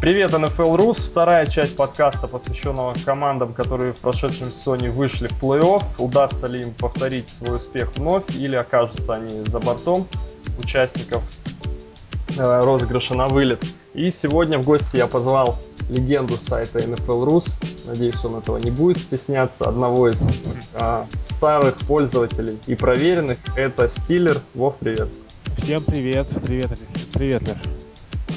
Привет, NFL Рус. Вторая часть подкаста, посвященного командам, которые в прошедшем сезоне вышли в плей-офф. Удастся ли им повторить свой успех вновь или окажутся они за бортом участников э, розыгрыша на вылет. И сегодня в гости я позвал легенду сайта NFL Rus. Надеюсь, он этого не будет стесняться. Одного из э, старых пользователей и проверенных. Это Стиллер. Вов, привет. Всем привет. Привет, привет, Леш.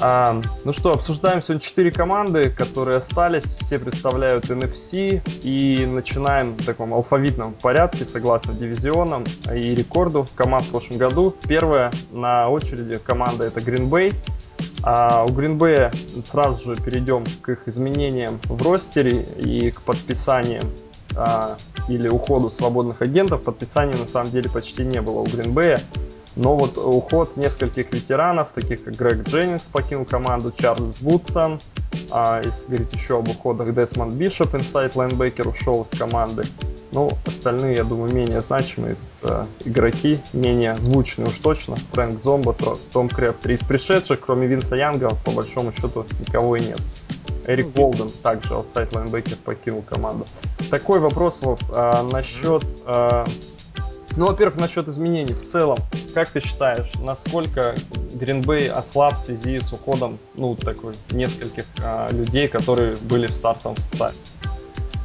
А, ну что, обсуждаем сегодня четыре команды, которые остались. Все представляют NFC. И начинаем в таком алфавитном порядке, согласно дивизионам и рекорду команд в прошлом году. Первая на очереди команда это Green Bay. А у Green Bay сразу же перейдем к их изменениям в ростере и к подписаниям а, или уходу свободных агентов. Подписаний на самом деле почти не было у Green Bay. Но вот уход нескольких ветеранов, таких как Грег Дженнингс покинул команду, Чарльз Вудсон, а, если говорить еще об уходах, Десмонд Бишоп, inside лайнбекер, ушел из команды. Ну, остальные, я думаю, менее значимые э, игроки, менее звучные уж точно. Фрэнк Зомбо, Том Крэбтри. Из пришедших, кроме Винса Янга, по большому счету, никого и нет. Эрик ну, Уолден также outside лайнбекер покинул команду. Такой вопрос, Вов, э, насчет э, ну, во-первых, насчет изменений в целом. Как ты считаешь, насколько Гринбей ослаб в связи с уходом, ну, такой, нескольких а, людей, которые были в стартовом составе?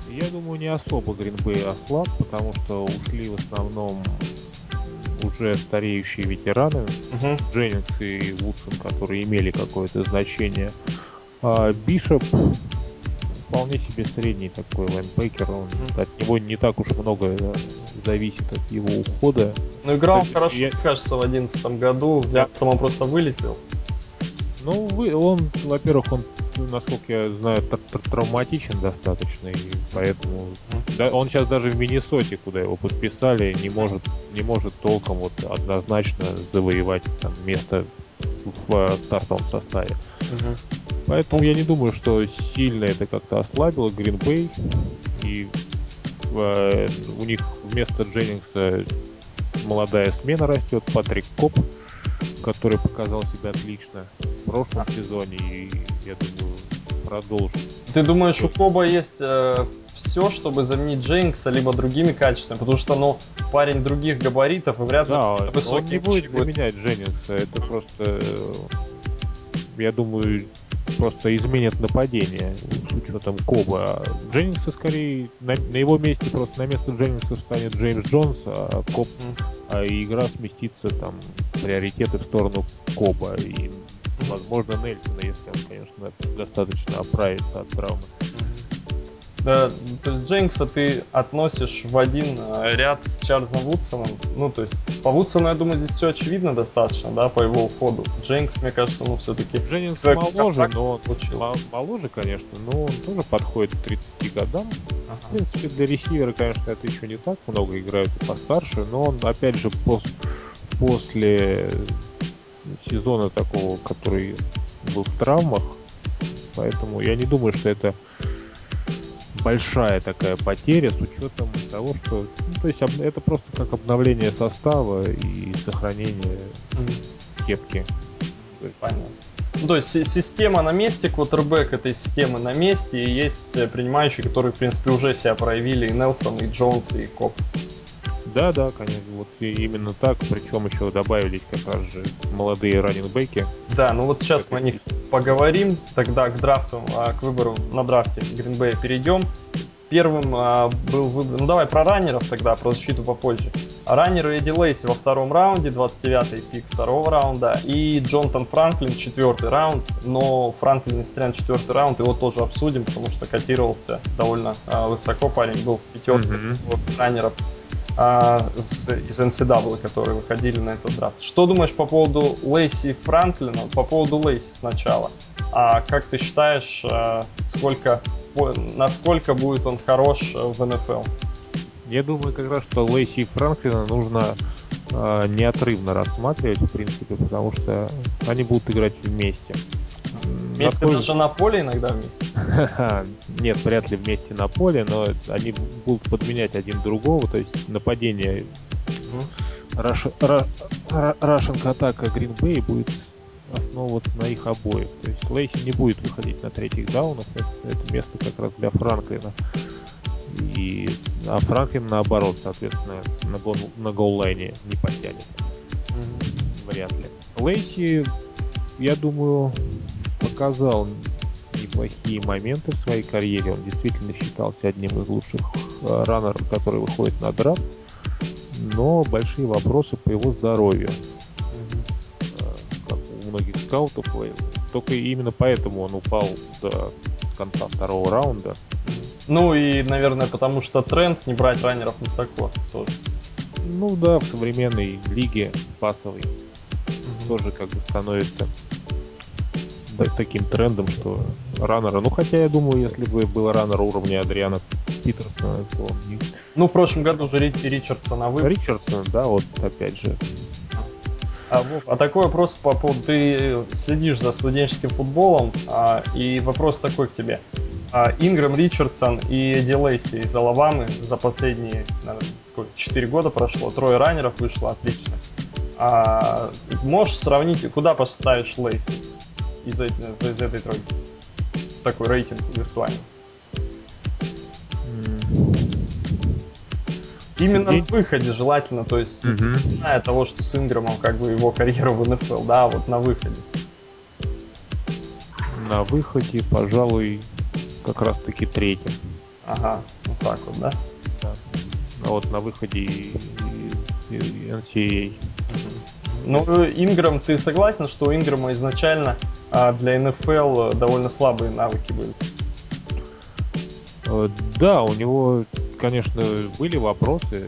Я думаю, не особо Гринбей ослаб, потому что ушли в основном уже стареющие ветераны, uh-huh. Дженнингс и Вудсон, которые имели какое-то значение. А Бишоп вполне себе средний такой лайнбекер. Он, mm-hmm. От него не так уж много зависит от его ухода. Ну, играл есть, хорошо, я... кажется, в одиннадцатом году. В Лянцем он просто вылетел. Ну, вы, он, во-первых, он, насколько я знаю, травматичен достаточно, и поэтому да, он сейчас даже в Миннесоте, куда его подписали, не может, не может толком вот однозначно завоевать там место в э, стартовом составе. Угу. Поэтому я не думаю, что сильно это как-то ослабило Green Bay. И э, у них вместо Дженнингса молодая смена растет, Патрик Коп, который показал себя отлично в прошлом сезоне и, я думаю, продолжит. Ты думаешь, у Коба есть э, все, чтобы заменить Дженкса либо другими качествами, потому что, ну, парень других габаритов и вряд ли да, он не будет заменять Дженнингса, это просто, э, я думаю, просто изменит нападение с учетом Коба. Дженнингса скорее на, на его месте просто на место Дженнингса станет Джеймс Джонс, а Коб, а игра сместится там приоритеты в сторону Коба и возможно Нельсона, если он, конечно, достаточно оправится от травмы. Да, то есть Дженкса ты относишь в один э, ряд с Чарльзом Вудсоном. Ну, то есть по Вудсону, я думаю, здесь все очевидно достаточно, да, по его уходу. Дженкс, мне кажется, ну, все-таки... Дженнингс моложе, но получил. моложе, конечно, но он тоже подходит к 30 годам. Ага. В принципе, для ресивера, конечно, это еще не так много играют и постарше, но он, опять же, пос после сезона такого, который был в травмах, поэтому я не думаю, что это большая такая потеря с учетом того, что ну, то есть это просто как обновление состава и сохранение кепки. Понятно. Ну, то есть система на месте, квотербек этой системы на месте, и есть э, принимающие, которые, в принципе, уже себя проявили, и Нелсон, и Джонс, и Коп. Да, да, конечно, вот именно так, причем еще добавились как раз же молодые раннинgbеки. Да, ну вот сейчас мы о них поговорим, тогда к драфту, а, к выбору на драфте Гринбея перейдем. Первым а, был выбор, ну давай про раннеров тогда, про защиту попозже. Раннеры Эдди Лейси во втором раунде, 29-й пик второго раунда, и Джонатан Франклин четвертый раунд, но Франклин, несмотря на четвертый раунд, его тоже обсудим, потому что котировался довольно а, высоко, парень был в пятерке mm-hmm. раннеров а, из NCAA, которые выходили на этот драфт. Что думаешь по поводу Лейси и Франклина? По поводу Лейси сначала. А как ты считаешь, а, сколько, насколько будет он хорош в НФЛ? Я думаю как раз, что Лейси и Франклина нужно э, неотрывно рассматривать, в принципе, потому что они будут играть вместе. Вместе на даже на поле иногда вместе? Нет, вряд ли вместе на поле, но они будут подменять один другого, то есть нападение Рашенка атака Green Bay будет основываться на их обоих. То есть Лейси не будет выходить на третьих даунах, это, место как раз для Франклина. И, а Франклин наоборот, соответственно, на, гол, на голлайне не потянет. Вряд ли. Лейси, я думаю, показал неплохие моменты в своей карьере. Он действительно считался одним из лучших э, раннеров, который выходит на драфт. Но большие вопросы по его здоровью. Mm-hmm. Как у многих скаутов. Только именно поэтому он упал до конца второго раунда. Ну и, наверное, потому что тренд не брать раннеров высоко тоже. Ну да, в современной лиге пасовой mm-hmm. тоже как бы становится таким трендом, что раннера, ну хотя я думаю, если бы был раннер уровня Адриана Питерсона, то. Ну в прошлом году же Ричардсона вы... Ричардсон, да, вот опять же. А, Вов, а такой вопрос по поводу... Ты следишь за студенческим футболом, а, и вопрос такой к тебе. А, Ингрэм Ричардсон и Эдди Лейси из Алабамы за последние, наверное, сколько, 4 года прошло, трое раннеров вышло, отлично. А, можешь сравнить, куда поставишь Лейси из, из этой тройки? Такой рейтинг виртуальный. Именно на выходе желательно, то есть угу. не зная того, что с Инграмом как бы его карьеру в НФЛ, да, вот на выходе. На выходе, пожалуй, как раз таки третьим. Ага, вот так вот, да? Да. А вот на выходе и, и, и NCAA. Ну, Инграм, ты согласен, что у Инграма изначально а, для НФЛ довольно слабые навыки были? Э, да, у него, конечно, были вопросы.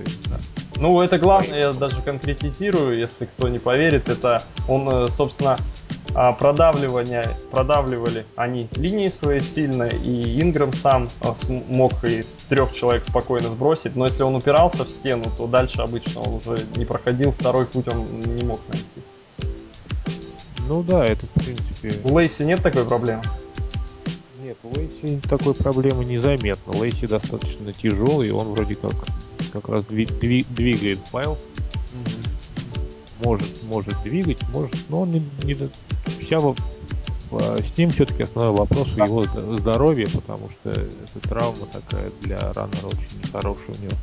Ну, это главное, я даже конкретизирую, если кто не поверит, это он, э, собственно, а, продавливание, продавливали они линии свои сильно, и Инграм сам а, мог и трех человек спокойно сбросить, но если он упирался в стену, то дальше обычно он уже не проходил, второй путь он не мог найти. Ну да, это в принципе... У Лейси нет такой проблемы? Нет, у Лейси такой проблемы незаметно. Лейси достаточно тяжелый, он вроде как как раз двигает файл. Угу может, может двигать, может, но он не, не вся с ним все-таки основной вопрос в его здоровье, потому что эта травма такая для раннера очень нехорошая у него.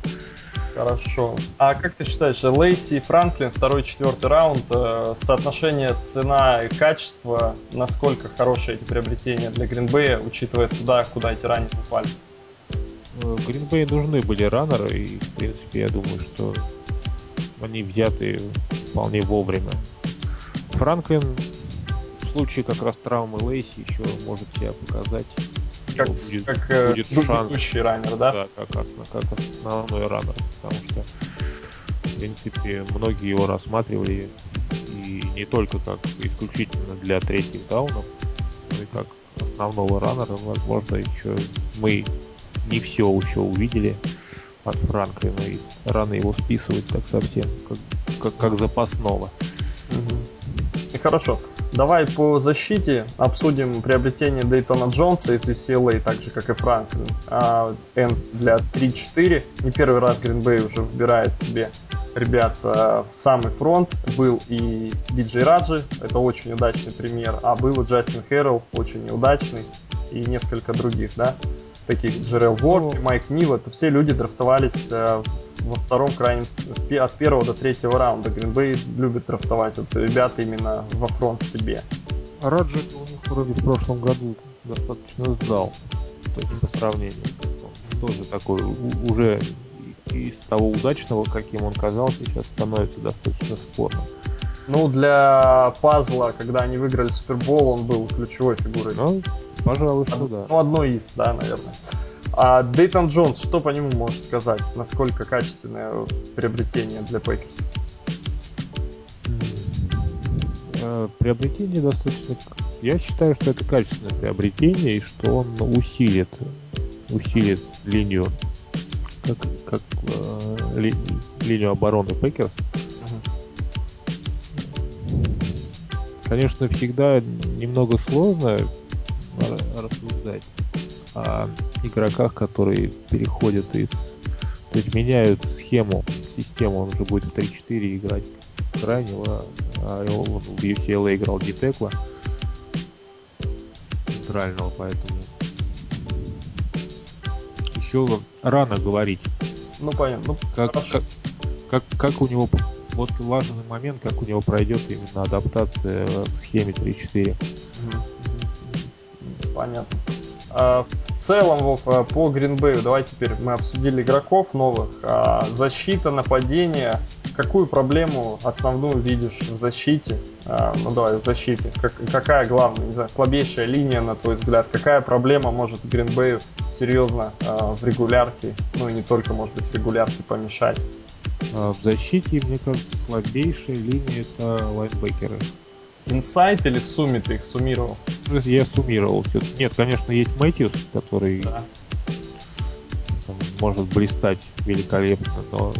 Хорошо. А как ты считаешь, Лейси и Франклин, второй, четвертый раунд, э, соотношение цена и качество, насколько хорошие эти приобретения для Гринбея, учитывая туда, куда эти ранние упали? Гринбей нужны были раннеры, и, в принципе, я думаю, что они взяты вполне вовремя. Франклин в случае как раз травмы Лейси еще может себя показать. Как, будет, как э, будет шанс. раннер, да? Да, как, как основной раннер, потому что в принципе многие его рассматривали и не только как исключительно для третьих даунов, но и как основного раннера, возможно, еще мы не все еще увидели от Франклина и рано его списывать так совсем, как, как, как запасного. Угу. хорошо. Давай по защите обсудим приобретение Дейтона Джонса из UCLA, так же как и Франклин. А, энд для 3-4. Не первый раз Гринбей уже выбирает себе ребят в самый фронт. Был и Диджей Раджи, это очень удачный пример, а был и Джастин Хэрролл, очень неудачный, и несколько других, да таких Джерел Ворд, ну, Майк Нил, это все люди драфтовались э, во втором крайнем, от первого до третьего раунда. Гринбей любит драфтовать вот ребята именно во фронт себе. Раджик у них вроде в прошлом году достаточно сдал, то есть по сравнению. Тоже такой уже из того удачного, каким он казался, сейчас становится достаточно спорным. Ну, для пазла, когда они выиграли Супербол, он был ключевой фигурой. Ну, пожалуй, что Од, да. Ну, одной из, да, наверное. А Дейтон Джонс, что по нему можешь сказать? Насколько качественное приобретение для Пейкерс? Э, приобретение достаточно... Я считаю, что это качественное приобретение, и что он усилит, усилит линию, как, как э, ли, линию обороны Пейкерс. Конечно, всегда немного сложно рассуждать о игроках, которые переходят из... То есть меняют схему, систему, он уже будет в 3-4 играть. Крайнего, а его в UCLA играл Дитекла центрального, поэтому. Еще рано говорить. Ну понятно. Ну, как, как, как, как у него вот важный момент, как у него пройдет именно адаптация к схеме 3-4. Понятно. А, в целом, Вов, а, по Гринбею, давай теперь мы обсудили игроков новых. А, защита, нападение. Какую проблему основную видишь в защите? Ну давай, в защите. Как, какая главная, не знаю, слабейшая линия, на твой взгляд? Какая проблема может Гринбею серьезно в регулярке, ну и не только, может быть, в регулярке помешать? А, в защите, мне кажется, слабейшая линия это лайнбекеры. Инсайт или в сумме ты их суммировал? Я суммировал. Нет, конечно, есть Мэтьюс, который да. может блистать великолепно, но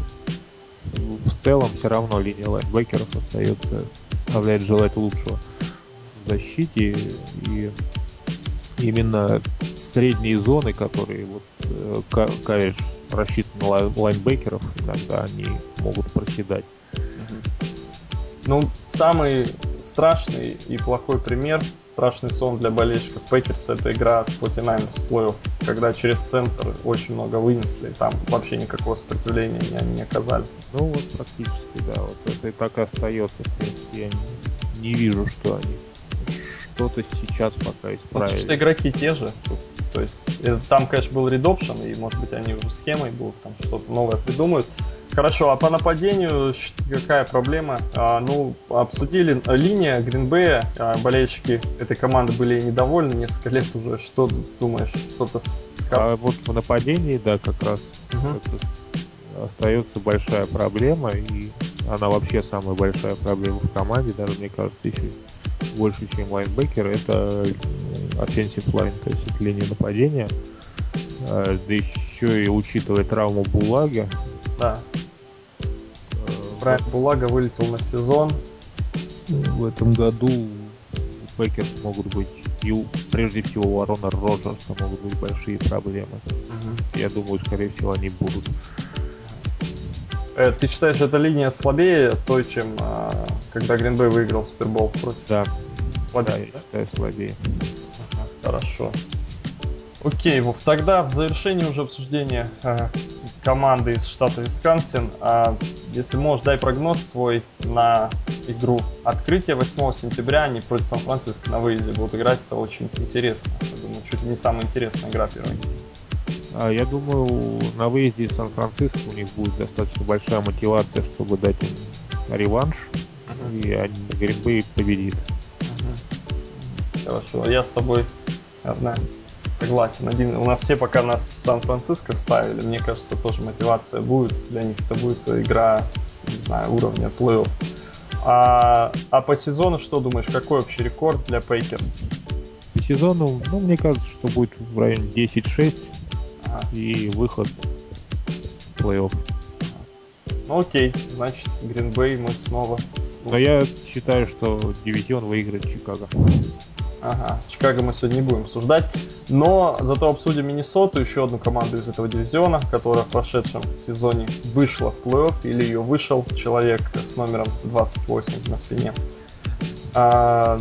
в целом все равно линия лайнбекеров остается, оставляет желать лучшего в защите. И именно средние зоны, которые вот э, Кавиш рассчитан на лайнбекеров, иногда они могут проседать. Ну, самый страшный и плохой пример, страшный сон для болельщиков Пекерс, это игра с 49ers в плей когда через центр очень много вынесли, там вообще никакого сопротивления они не оказали. Ну вот практически, да, вот это и так и остается, в принципе, я не, не вижу, что они что-то сейчас пока исправили. Потому что игроки те же, то есть э, там, конечно, был редопшн, и может быть они уже схемой будут там что-то новое придумают. Хорошо, а по нападению какая проблема? А, ну, обсудили э, линия Гринбея, а, болельщики этой команды были недовольны несколько лет уже. Что думаешь, что-то с... А вот по нападении, да, как раз угу. Остается большая проблема, и она вообще самая большая проблема в команде, даже, мне кажется, еще больше, чем лайнбекер, это offensive line, то есть это линия нападения. А, да еще и учитывая травму Булага, да. Брайан Булага вылетел на сезон. В этом году у Пекерс могут быть и прежде всего у Арона Роджерса могут быть большие проблемы. Угу. Я думаю, скорее всего, они будут. Э, ты считаешь, эта линия слабее той, чем э, когда Гринбей выиграл Супербол против? Да. Слабее, да, я да? считаю слабее. Ага, хорошо. Окей, Вов, тогда в завершении уже обсуждения э, команды из штата Висконсин, э, если можешь, дай прогноз свой на игру открытия 8 сентября, они против Сан-Франциско на выезде будут играть, это очень интересно. Я думаю, чуть ли не самая интересная игра первой. А я думаю, на выезде из Сан-Франциско у них будет достаточно большая мотивация, чтобы дать им реванш, uh-huh. и они Гринбей победит. Uh-huh. Хорошо, я с тобой, наверное, Согласен. Один, у нас все пока нас Сан-Франциско ставили. Мне кажется, тоже мотивация будет. Для них это будет игра, не знаю, уровня плей-офф. А, а по сезону что думаешь, какой общий рекорд для Пейкерс? По сезону, ну, мне кажется, что будет в районе 10-6 ага. И выход в плей-офф. Ну окей, значит, Гринбей мы снова... Но я считаю, что дивизион выиграет Чикаго. Ага, Чикаго мы сегодня не будем обсуждать. Но зато обсудим Миннесоту, еще одну команду из этого дивизиона, которая в прошедшем сезоне вышла в плей-офф, или ее вышел человек с номером 28 на спине. А,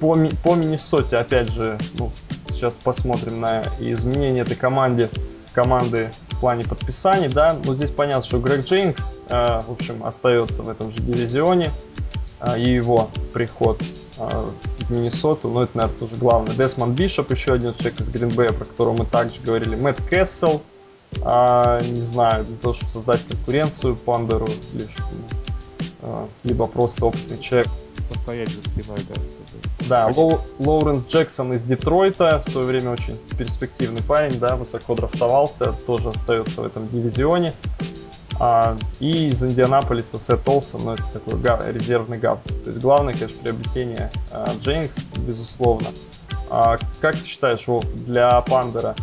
по, по Миннесоте, опять же, ну, сейчас посмотрим на изменения этой команде, команды в плане подписаний, да, ну здесь понятно, что Грег Джейнкс, э, в общем, остается в этом же дивизионе, э, и его приход а, в Миннесоту, но это, наверное, тоже главное. Десмонд Бишоп, еще один человек из Гринбея, про которого мы также говорили. Мэтт Кессел, а, не знаю, для того, чтобы создать конкуренцию Пандеру, лишь, либо просто опытный человек. Постоять за спиной, да. Да, Лоу, Лоуренс Джексон из Детройта, в свое время очень перспективный парень, да, высоко драфтовался, тоже остается в этом дивизионе. А, и из Индианаполиса Сет Олсон, ну это такой гав, резервный гав. То есть главное, конечно, приобретение а, Джейнкс, безусловно. А, как ты считаешь, Вов, для Пандера,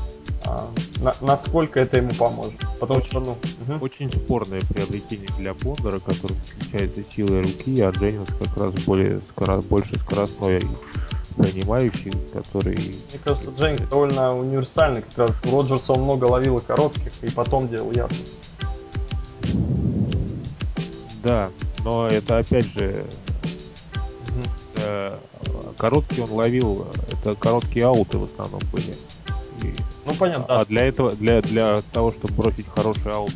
а, на, насколько это ему поможет? Потому очень, что, ну... Угу. Очень спорное приобретение для Пандера, который отличается силой руки, а Джейнкс как раз более скоро, больше скоростной принимающий, который... Мне кажется, Джейнкс довольно универсальный, как раз Роджерса он много ловил и коротких, и потом делал ярких. Да, но это опять же э, короткий он ловил, это короткие ауты в основном были. И, ну понятно. А для этого, для, для того, чтобы бросить хороший аут,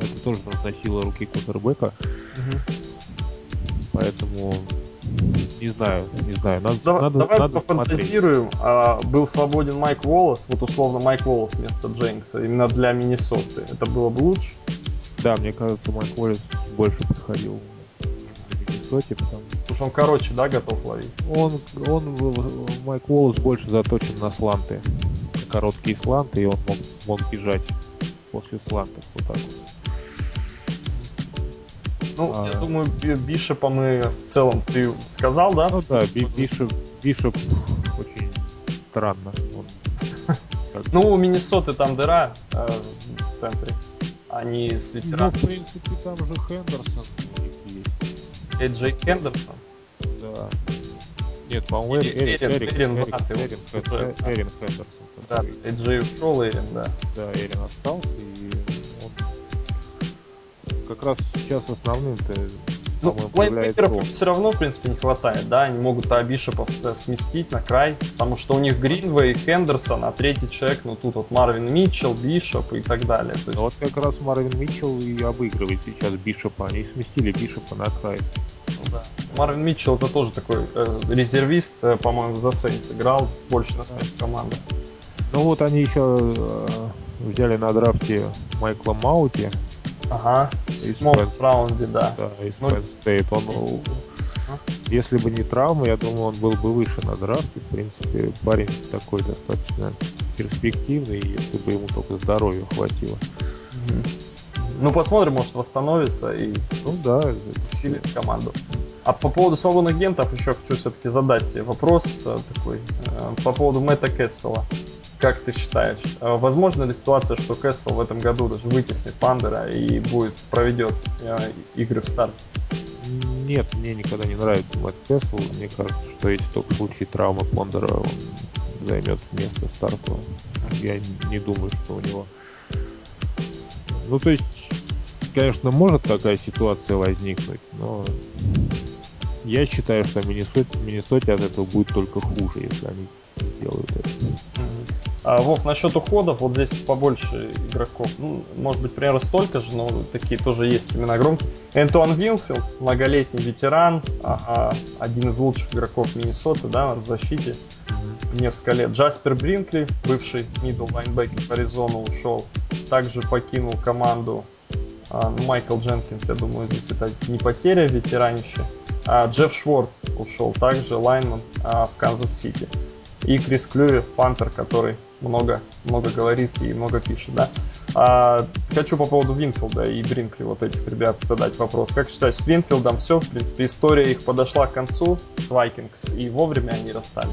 это тоже сила руки квотербека. Угу. Поэтому не знаю, не знаю. Надо, давай надо, давай надо пофантазируем. А, был свободен Майк Волос, вот условно Майк Волос вместо Джеймса, именно для Миннесоты. Это было бы лучше? Да, мне кажется, Майк Волос больше подходил в Миннесоте, потому Потому что он короче, да, готов ловить? Он, он, Майк Волос больше заточен на сланты. Короткие сланты, и он мог, мог бежать после слантов вот так вот. Ну, а... я думаю, Бишопа мы в целом ты сказал, да? Ну да, Бишоп, Бишоп очень странно. Он... Ну, у Миннесоты там дыра э, в центре. Они с ветераном. Ну, в принципе, там же Хендерсон есть. Эджей Хендерсон? Да. Нет, по-моему, Эрин, Эрин, Эрин, Эрин, Эрин, Эрин Хендерсон. Да, Эджей ушел, Эрин, да. Да, Эрин остался, и как раз сейчас основным-то ну, лайнбекеров все равно, в принципе, не хватает, да, они могут Абишепов сместить на край, потому что у них Гринвей, Хендерсон, а третий человек, ну тут вот Марвин Митчелл, Бишоп и так далее. есть... Вот как раз Марвин Митчелл и обыгрывает сейчас Бишопа, они сместили Бишопа на край. Ну, да. Марвин Митчелл это тоже такой э, резервист, э, по-моему, за Сейнс играл, больше на смерть команды. Ну вот они еще э, взяли на драфте Майкла Маути, Ага, в седьмом раунде, да. Да, из ну, Penn Он? Если бы не травма, я думаю, он был бы выше на драфте. В принципе, парень такой достаточно перспективный, если бы ему только здоровья хватило. Ну, посмотрим, может восстановится и ну, да, усилит команду. А по поводу свободных агентов еще хочу все-таки задать вопрос э, такой. Э, по поводу Мэтта Кессела. Как ты считаешь, э, возможно ли ситуация, что Кэссел в этом году даже вытеснит Пандера и будет проведет э, игры в старт? Нет, мне никогда не нравится Мэтт Кэссел. Мне кажется, что если только в случае травмы Пандера он займет место стартового. Я не думаю, что у него... Ну, то есть, конечно, может такая ситуация возникнуть, но я считаю, что Миннесоте, Миннесоте от этого будет только хуже, если они сделают это. А, Вов, насчет уходов, вот здесь побольше игроков. Ну, может быть, примерно столько же, но такие тоже есть имена громкие. Энтуан Винфилд, многолетний ветеран, а, один из лучших игроков Миннесоты, да, в защите несколько лет. Джаспер Бринкли, бывший middle лайнбекер в Аризону, ушел. Также покинул команду а, ну, Майкл Дженкинс, я думаю, здесь это не потеря ветеранище. А, Джефф Шварц ушел, также лайнман а, в Канзас-Сити. И Крис Клюи, пантер, который много, много говорит и много пишет, да. А, хочу по поводу Винфилда и Бринкли, вот этих ребят, задать вопрос. Как считаешь, с Винфилдом все? В принципе, история их подошла к концу с Вайкингс, и вовремя они расстались.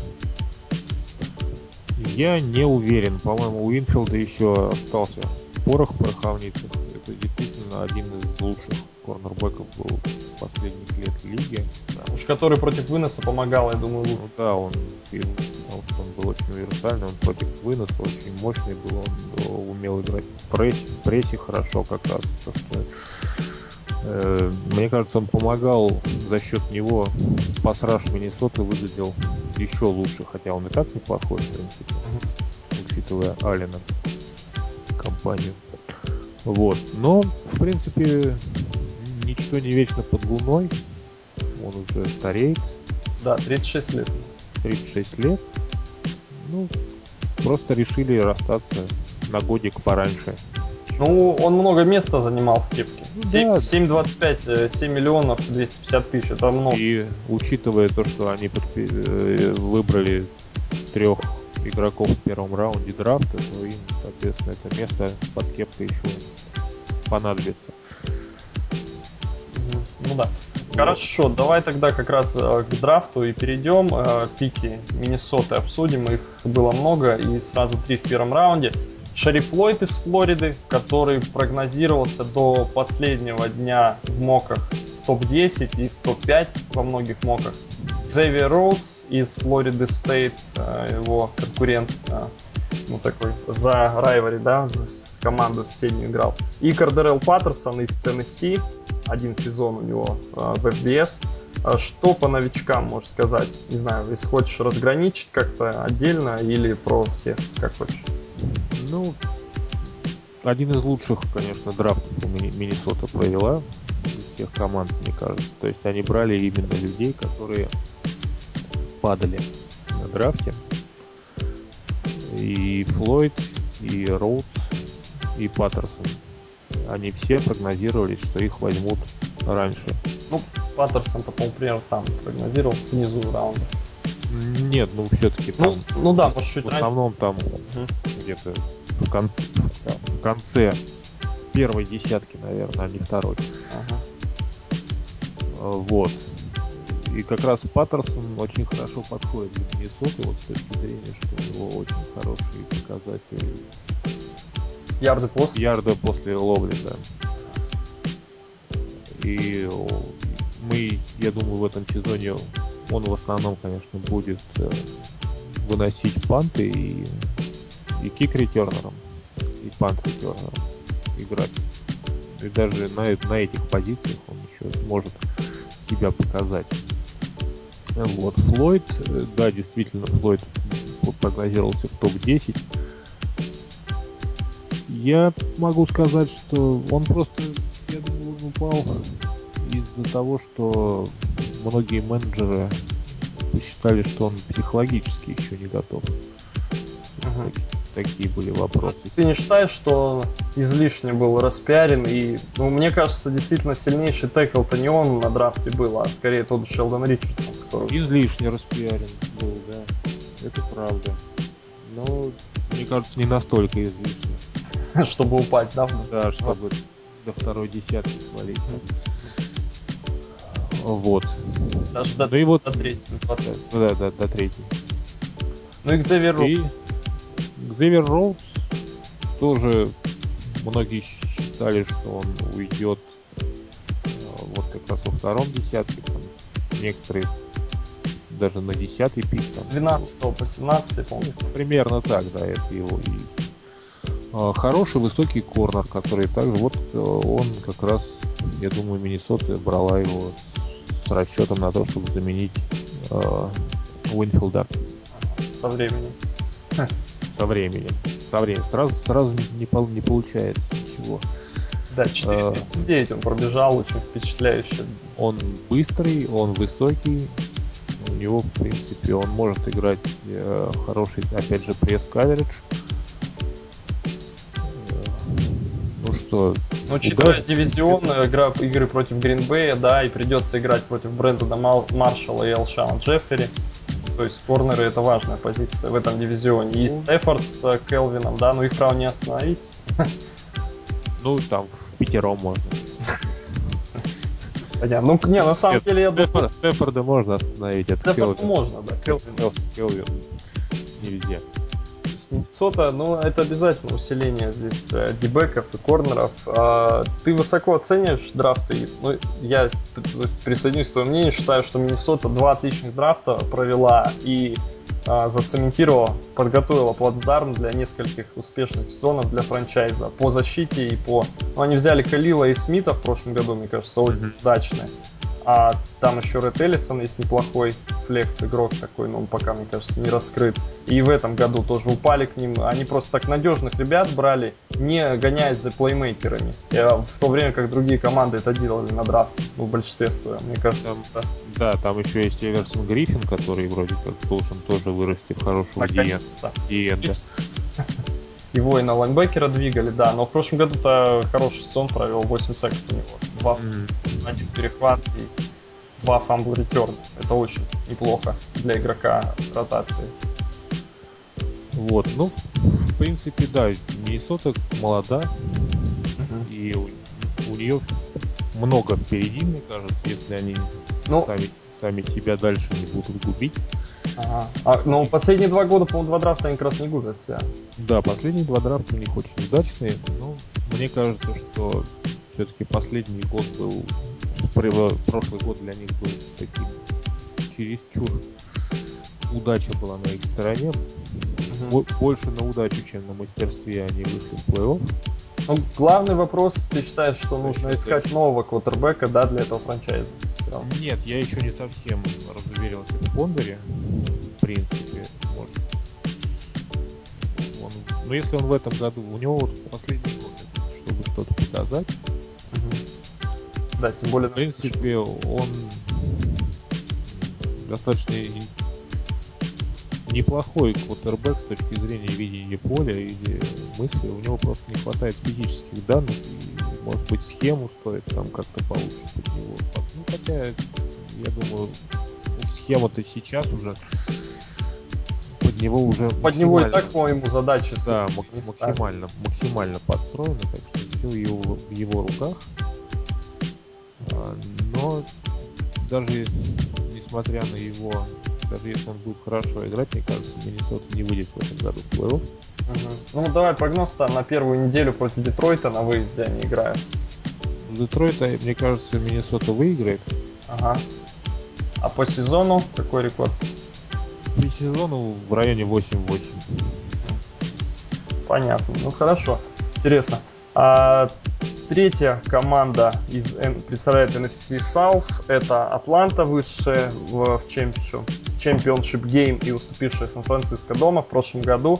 Я не уверен. По-моему, у Винфилда еще остался порох в пороховницах. Это действительно один из лучших корнербеков был последних лет лиги. Да. Уж который против выноса помогал, я думаю, лучше. Ну да, он, потому что он был очень универсальный, он против выноса очень мощный был, он умел играть в прессе, в прессе хорошо как раз. То, что, э, мне кажется, он помогал за счет него пасраж Миннесоты выглядел еще лучше, хотя он и так неплохой, в принципе, учитывая Алина компанию. Вот. Но, в принципе, ничто не вечно под луной. Он уже стареет. Да, 36 лет. 36 лет. Ну, просто решили расстаться на годик пораньше. Ну, он много места занимал в кепке. 7, да. 7,25, 7 миллионов 250 тысяч, это много. И учитывая то, что они подпи- э, выбрали трех игроков в первом раунде драфта, то им, соответственно, это место под кепкой еще понадобится. Ну да. Хорошо, давай тогда как раз э, к драфту и перейдем. Э, пики Миннесоты обсудим, их было много и сразу три в первом раунде. Шериф Ллойд из Флориды, который прогнозировался до последнего дня в моках в топ-10 и в топ-5 во многих моках. Зевер Роудс из Флориды Стейт, э, его конкурент, ну такой, за Райвари, да, за команду соседнюю играл. И Кардерел Паттерсон из Теннесси, один сезон у него э, в FBS. А что по новичкам можешь сказать? Не знаю, если хочешь разграничить как-то отдельно или про всех, как хочешь. Ну, один из лучших, конечно, драфтов Миннесота провела из всех команд, мне кажется. То есть они брали именно людей, которые падали на драфте. И Флойд, и Роуд, и Паттерсон. Они все прогнозировали, что их возьмут раньше. Ну, Паттерсон, по-моему, примерно там прогнозировал внизу раунда. Нет, ну все-таки ну, там. Ну да, может чуть В основном там угу. где-то в конце, в конце первой десятки, наверное, а не второй. Ага. Вот. И как раз Паттерсон очень хорошо подходит для Миннесоты, вот с точки зрения, что у него очень хорошие показатели. Ярды после? Ярды после ловли, да. И мы, я думаю, в этом сезоне он в основном, конечно, будет э, выносить панты и, и кик-ретернером, и пант-ретернером играть. И даже на, на этих позициях он еще сможет себя показать. Вот, Флойд, э, да, действительно, Флойд прогнозировался в топ-10. Я могу сказать, что он просто, я думаю, упал из-за того, что многие менеджеры посчитали, что он психологически еще не готов. Угу. Такие были вопросы. Ты не считаешь, что излишне был распиарен? И, ну, мне кажется, действительно сильнейший текл-то не он на драфте был, а скорее тот Шелдон Ричардсон. Который... Излишне распиарен был, да. Это правда. Но, мне кажется, не настолько излишне. Чтобы упасть, да? Да, чтобы до второй десятки свалить. Вот. Даже до, ну и вот, до третьей. Да, да, до третьей. Ну Роуз. И Кзевер Роуз тоже многие считали, что он уйдет э, вот как раз во втором десятке. Там, некоторые даже на десятый пик. Там, С 12 по 17, помню. Примерно так, да, это его и а, хороший высокий корнер, который также вот э, он как раз, я думаю, Миннесота брала его с расчетом на то, чтобы заменить э, Уинфилда. Со временем. Со временем. Со временем. Сразу, сразу не, не, не получается ничего. Да, 4.39 а, он пробежал, очень впечатляюще. Он быстрый, он высокий, у него, в принципе, он может играть э, хороший, опять же, пресс-каверидж. что... Ну, учитывая дивизион, игра, игры против Гринбея, да, и придется играть против Брэндона Маршалла и Элшана Джеффери. То есть корнеры это важная позиция в этом дивизионе. И ну. Стефорд с э, Келвином, да, но их, право, не остановить. Ну, там, в пятером можно. Понятно. Ну, не, на самом Нет, деле я думаю... Стефорда можно остановить. Стефорда можно, да, Келвин. Келвин нельзя. Сота, ну, это обязательно усиление здесь э, дебеков и корнеров. А, ты высоко оцениваешь драфты? Ну, я присоединюсь к твоему мнению, считаю, что Миннесота два отличных драфта провела и а, зацементировала, подготовила плацдарм для нескольких успешных сезонов для франчайза по защите и по... Ну, они взяли Калила и Смита в прошлом году, мне кажется, очень mm-hmm. удачные. А там еще Ред Эллисон есть неплохой флекс игрок такой, но он пока, мне кажется, не раскрыт. И в этом году тоже упали к ним. Они просто так надежных ребят брали, не гоняясь за плеймейкерами. Я, в то время как другие команды это делали на драфте, ну, в большинстве своем, мне кажется. Там, да. да, там еще есть Эверсон Гриффин, который вроде как должен тоже вырасти в хорошего диенда. Его и на лайнбекера двигали, да, но в прошлом году-то хороший сезон провел, 8 секов у него. Два, mm-hmm. один перехват и два fumble return. Это очень неплохо для игрока ротации. Вот, ну, в принципе, да, Миннесота молода, uh-huh. и у, у нее много впереди, мне кажется, если они ну, сами, сами себя дальше не будут губить. Ага. А, ну, последние два года, по-моему, два драфта они как раз не губят себя. Да, последние два драфта у них очень удачные, но мне кажется, что все-таки последний год был, прошлый год для них был таким чересчур удача была на их стороне. Угу. Больше на удачу, чем на мастерстве они вышли в плей-офф. Ну, главный вопрос, ты считаешь, что нужно искать нового квотербека, да, для этого франчайза? Нет, я еще не совсем разуверился в Пондере. В принципе, может. Он, но если он в этом году, у него вот последний год, чтобы что-то показать. Угу. Да, тем более... В принципе, он достаточно неплохой квотербек с точки зрения видения поля или мысли. У него просто не хватает физических данных и, может быть, схему стоит там как-то получше под него. Ну, хотя, я думаю, схема-то сейчас уже под него уже под него и так по-моему задачи да максимально максимально подстроена так что все его, в его руках а, но даже несмотря на его даже если он будет хорошо играть, мне кажется, Миннесота не выйдет в этом году в плей-офф. Угу. Ну, давай прогноз-то на первую неделю против Детройта на выезде они играют. Детройта, мне кажется, Миннесота выиграет. Ага. А по сезону какой рекорд? По сезону в районе 8-8. Понятно. Ну хорошо. Интересно. А Третья команда из, представляет NFC South. Это Атланта, высшая в, в Championship Game и уступившая Сан-Франциско дома в прошлом году.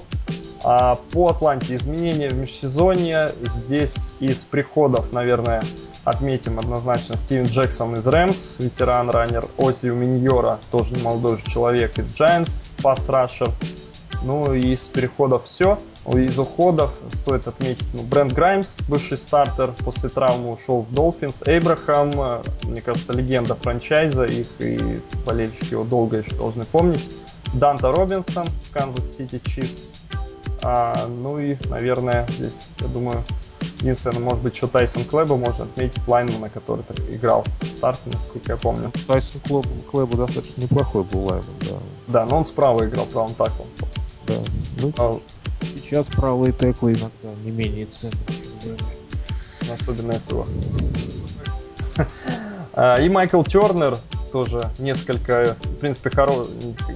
А по Атланте изменения в межсезонье. Здесь из приходов, наверное, отметим однозначно Стивен Джексон из Рэмс, ветеран-раннер, Озиу Миньора, тоже молодой человек из Giants, пас-рашер. Ну и из переходов все. Из уходов стоит отметить ну, Брент Граймс, бывший стартер, после травмы ушел в Долфинс. Эйбрахам, мне кажется, легенда франчайза, их и болельщики его долго еще должны помнить. Данта Робинсон, Канзас Сити Чифс. А, ну и, наверное, здесь, я думаю, единственное, может быть, что Тайсон Клэба можно отметить лайнмана, который так играл в старте, насколько я помню. Тайсон Клэб, Клэба достаточно неплохой был лайнман, да. Да, но он справа играл правым таклом. Да. Ну, а, Сейчас правые теклы иногда не менее ценны, чем Особенно у вас. И Майкл Тернер тоже несколько, в принципе, хоро...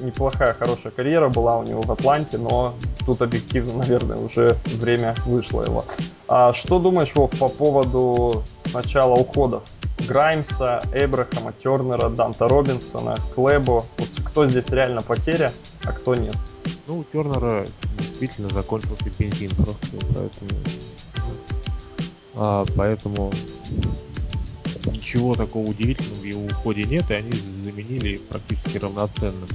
неплохая, хорошая карьера была у него в Атланте, но тут объективно, наверное, уже время вышло его. А что думаешь, Вов, по поводу сначала уходов? Граймса, Эбрахама, Тернера, Данта Робинсона, Клэбо. Вот кто здесь реально потеря, а кто нет? Ну, у Тернера действительно закончился бензин просто, поэтому... А, поэтому ничего такого удивительного в его уходе нет, и они заменили практически равноценным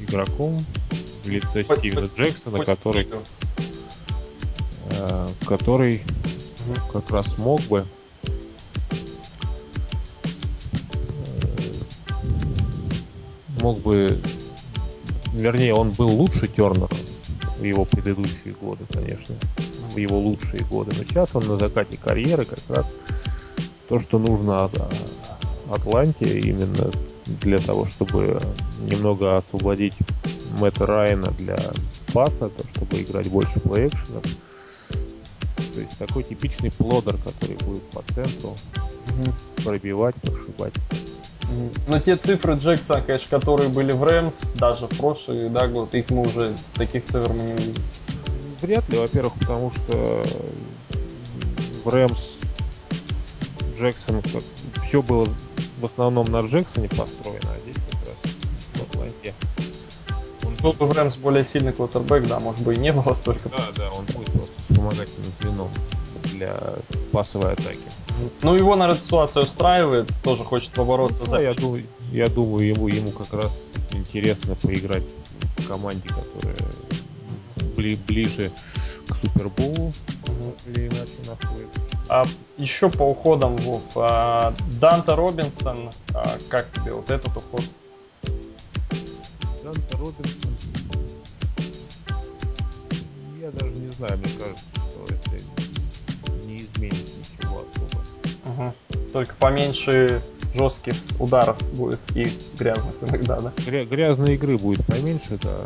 игроком в лице хоть, Стивена Джексона, хоть который, э, который угу. как раз мог бы мог бы вернее, он был лучше Тернера в его предыдущие годы, конечно, в его лучшие годы. Но сейчас он на закате карьеры как раз то, что нужно от Атланте именно для того, чтобы немного освободить Мэтта Райана для паса, то, чтобы играть больше плей-экшенов. То есть такой типичный плодер, который будет по центру угу. пробивать, прошибать. Но те цифры Джексона, конечно, которые были в Рэмс, даже в прошлый да, год, их мы уже, таких цифр мы не увидим. Вряд ли, во-первых, потому что в Рэмс Джексон, все было в основном на Джексоне построено, а здесь как раз в Атланте. Он был бы в Рэмс более сильный квотербек, да, может быть и не было столько. Да, да, он будет просто вспомогательным звеном для пасовой атаки. Ну, его, наверное, ситуация устраивает, тоже хочет побороться ну, за... Я думаю, я думаю ему, ему как раз интересно поиграть в команде, которая бли, ближе к Суперболу или иначе находится. А еще по уходам, Вов, а, Данта Робинсон, а, как тебе вот этот уход? Данта Робинсон, я даже не знаю, мне кажется, что это Угу. Только поменьше жестких ударов будет и грязных иногда, да? Гря- грязной игры будет поменьше, да.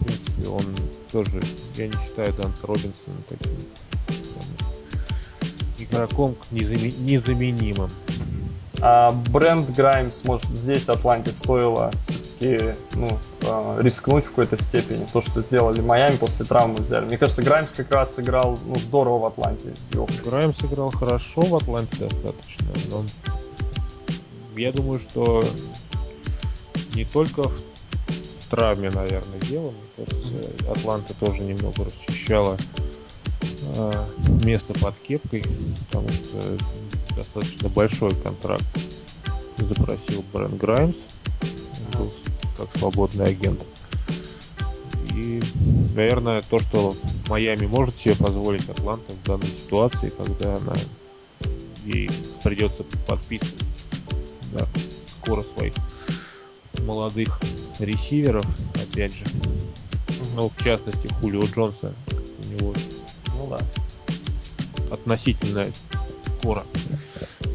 В принципе, он тоже, я не считаю Данта Робинсона таким игроком незамен- незаменимым. А Бренд Граймс, может, здесь Атланте стоило все-таки ну, э, рискнуть в какой-то степени. То, что сделали Майами после травмы взяли. Мне кажется, Граймс как раз сыграл ну, здорово в Атланте. Граймс сыграл хорошо в Атланте достаточно. Но я думаю, что не только в травме, наверное, дело. Мне кажется, Атланта тоже немного расчищала место под кепкой, потому что достаточно большой контракт запросил Брэн Граймс. Как свободный агент. И, наверное, то, что Майами может себе позволить Атланта в данной ситуации, когда она ей придется подписывать да, скоро своих молодых ресиверов, опять же. Ну, в частности, Хулио Джонса. У него ну, да. относительно скоро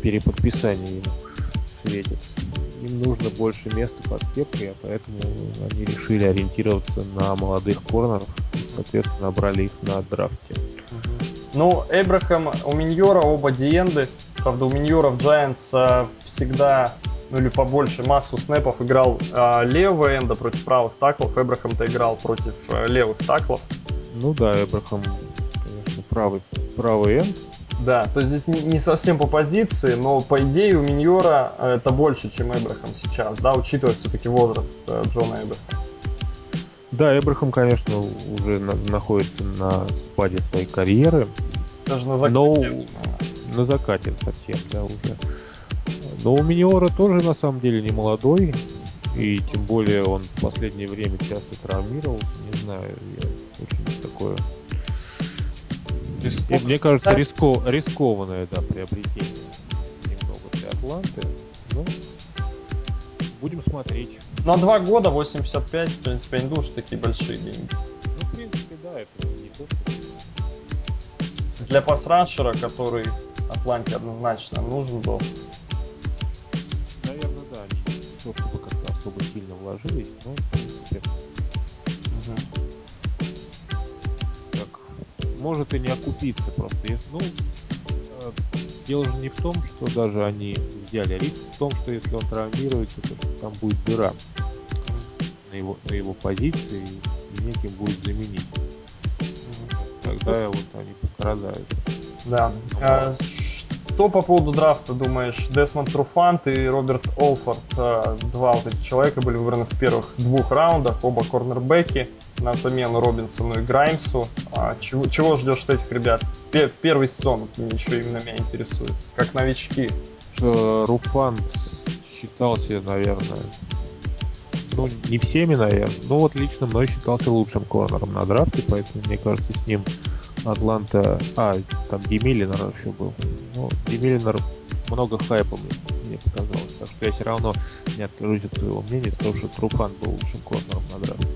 переподписание ему светит. Им нужно больше места под кепкой, а поэтому они решили ориентироваться на молодых корнеров. Соответственно, набрали их на драфте. Ну, Эбрахам, у Миньора оба диенды. Правда, у Миньора в Giants всегда ну или побольше массу снэпов играл э, левого энда против правых таклов. Эбрахам-то играл против э, левых таклов. Ну да, Эбрахам, конечно, правый, правый энд. Да, то есть здесь не, не совсем по позиции, но по идее у Миньора э, это больше, чем Эбрахам сейчас, да, учитывая все-таки возраст э, Джона Эбрахама. Да, Эбрахам, конечно, уже на, находится на спаде своей карьеры. Даже на закате. Но на закате совсем, да, уже. Но у Миньора тоже на самом деле не молодой. И тем более он в последнее время часто травмировался. Не знаю, я очень такое... Рисков... Мне кажется, риско... рискованное, да, приобретение немного для Атланты. Ну, будем смотреть. На два года 85, в принципе, не думаю, что такие большие деньги. Ну, в принципе, да, это не то, что... Для пасраншера, который Атланте однозначно нужен был, то, чтобы как-то особо сильно вложились, но, может и не окупиться просто. Если, ну, э, дело же не в том, что даже они взяли риск, в том, что если он травмируется, то там будет дыра на его, на его позиции и, неким будет заменить. Тогда вот они пострадают. Да. А, что по поводу драфта думаешь? Десмонд Труфант и Роберт Олфорд, э, два вот этих человека были выбраны в первых двух раундах, оба корнербеки на замену Робинсону и Граймсу. А чего, чего ждешь от этих ребят? Первый сезон еще именно меня интересует, как новички. Что Руфант считался, наверное, ну, не всеми, наверное, но вот лично мной считался лучшим корнером на драфте, поэтому, мне кажется, с ним Атланта... А, там Демилинер еще был. Ну, Демилинер много хайпа мне показалось. Так что я все равно не откажусь от своего мнения, потому что Труфан был лучшим корнером на драфте.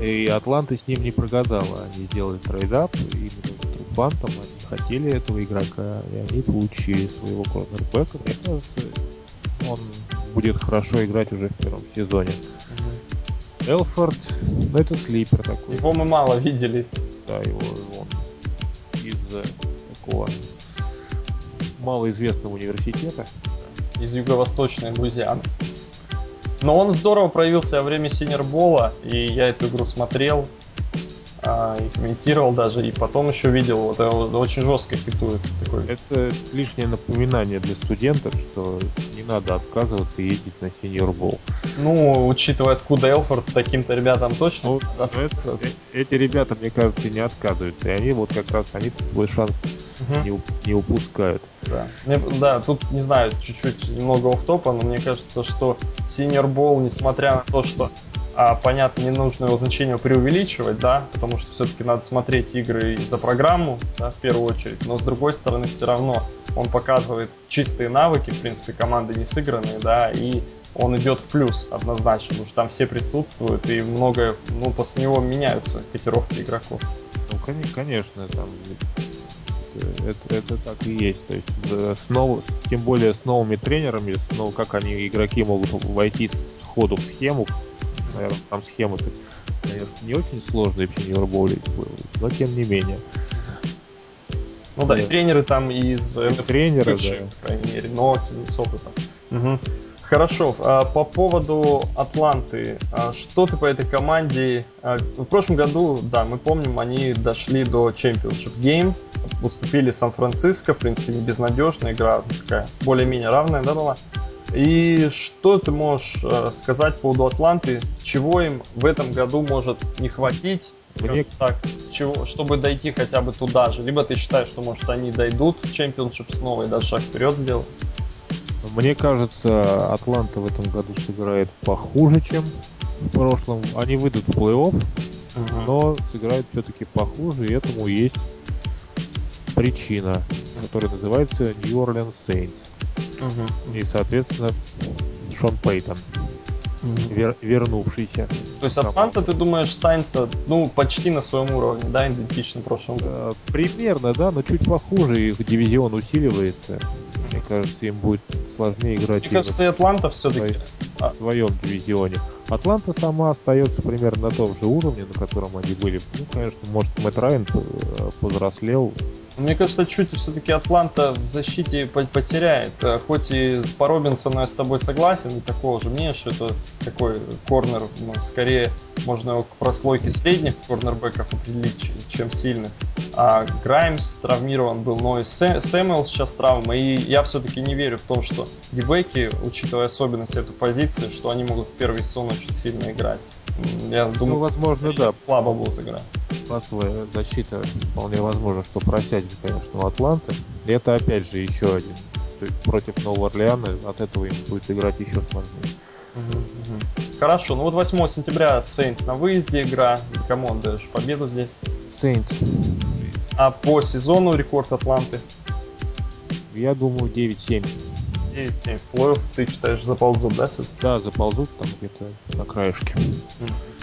И Атланта с ним не прогадала. Они сделали trade-up именно Труфантом. Они хотели этого игрока, и они получили своего корнербека. Мне кажется, он будет хорошо играть уже в первом сезоне. Элфорд, ну это sleeper такой. Его мы мало видели да, его он из такого малоизвестного университета. Из юго-восточной Луизианы. Но он здорово проявился во время Синербола, и я эту игру смотрел а, и комментировал даже, и потом еще видел, вот это очень жестко хитует. Такой. Это лишнее напоминание для студентов, что не надо отказываться и ездить на сеньор-бол. Ну, учитывая, откуда Элфорд, таким-то ребятам точно. Ну, это, эти ребята, мне кажется, не отказываются, и они вот как раз, они свой шанс угу. не, не упускают. Да. Мне, да, тут, не знаю, чуть-чуть немного оф топа но мне кажется, что Senior Bowl, несмотря на то, что а, понятно, не нужно его значение преувеличивать, да, потому что все-таки надо смотреть игры за программу, да, в первую очередь, но с другой стороны все равно он показывает чистые навыки, в принципе, команды не сыгранные, да, и он идет в плюс однозначно, потому что там все присутствуют и много, ну, после него меняются котировки игроков. Ну, конечно, там это, это так и есть. То есть с нов... тем более с новыми тренерами, нов... как они игроки могут войти сходу в схему, наверное, там схемы-то, конечно, не очень сложные в Senior но тем не менее. Ну да, и тренеры там из и тренеры, да. по крайней мере, но с опытом. Угу. Хорошо, а по поводу Атланты, а что ты по этой команде? А, в прошлом году, да, мы помним, они дошли до Championship Game, уступили Сан-Франциско, в принципе, не безнадежная игра, такая более-менее равная, да, была? И что ты можешь сказать по поводу Атланты? Чего им в этом году может не хватить? Мне... так, чего, чтобы дойти хотя бы туда же? Либо ты считаешь, что, может, они дойдут в чемпионшип снова и даже шаг вперед сделают? Мне кажется, Атланта в этом году сыграет похуже, чем в прошлом. Они выйдут в плей-офф, uh-huh. но сыграют все-таки похуже, и этому есть причина, которая называется New Orleans Saints. Uh-huh. И, соответственно, Шон Пейтон mm-hmm. вер, вернувшийся. То есть Атланта, ты думаешь, останется ну, почти на своем уровне, да, идентично прошлому году? Э, примерно, да, но чуть похуже, их дивизион усиливается. Мне кажется, им будет сложнее играть. Мне кажется, и Атланта все-таки. В своем дивизионе. Атланта сама остается примерно на том же уровне, на котором они были. Ну, конечно, может, Мэтт Райан э, повзрослел, мне кажется, чуть все-таки Атланта в защите потеряет. Э, хоть и по Робинсону я с тобой согласен, и такого же мнения, что это такой корнер, ну, скорее можно его к прослойке средних корнербеков определить, чем сильных. А Граймс травмирован был, но и Сэмюэл сейчас травма. И я все-таки не верю в том, что дебеки, учитывая особенности этой позиции, что они могут в первый сезон очень сильно играть. Я думаю, ну, возможно, да. Слабо будут играть. Пасовая защита вполне возможно, что просядет, конечно, у Атланты. И это опять же еще один. То есть против Нового Орлеана от этого им будет играть еще сложнее. Угу, угу. Хорошо, ну вот 8 сентября Сейнс на выезде игра. Кому он даешь победу здесь? Сейнс. А по сезону рекорд Атланты? Я думаю 9-7. 9-7 плей ты считаешь заползут, да, все Да, заползут там где-то на краешке.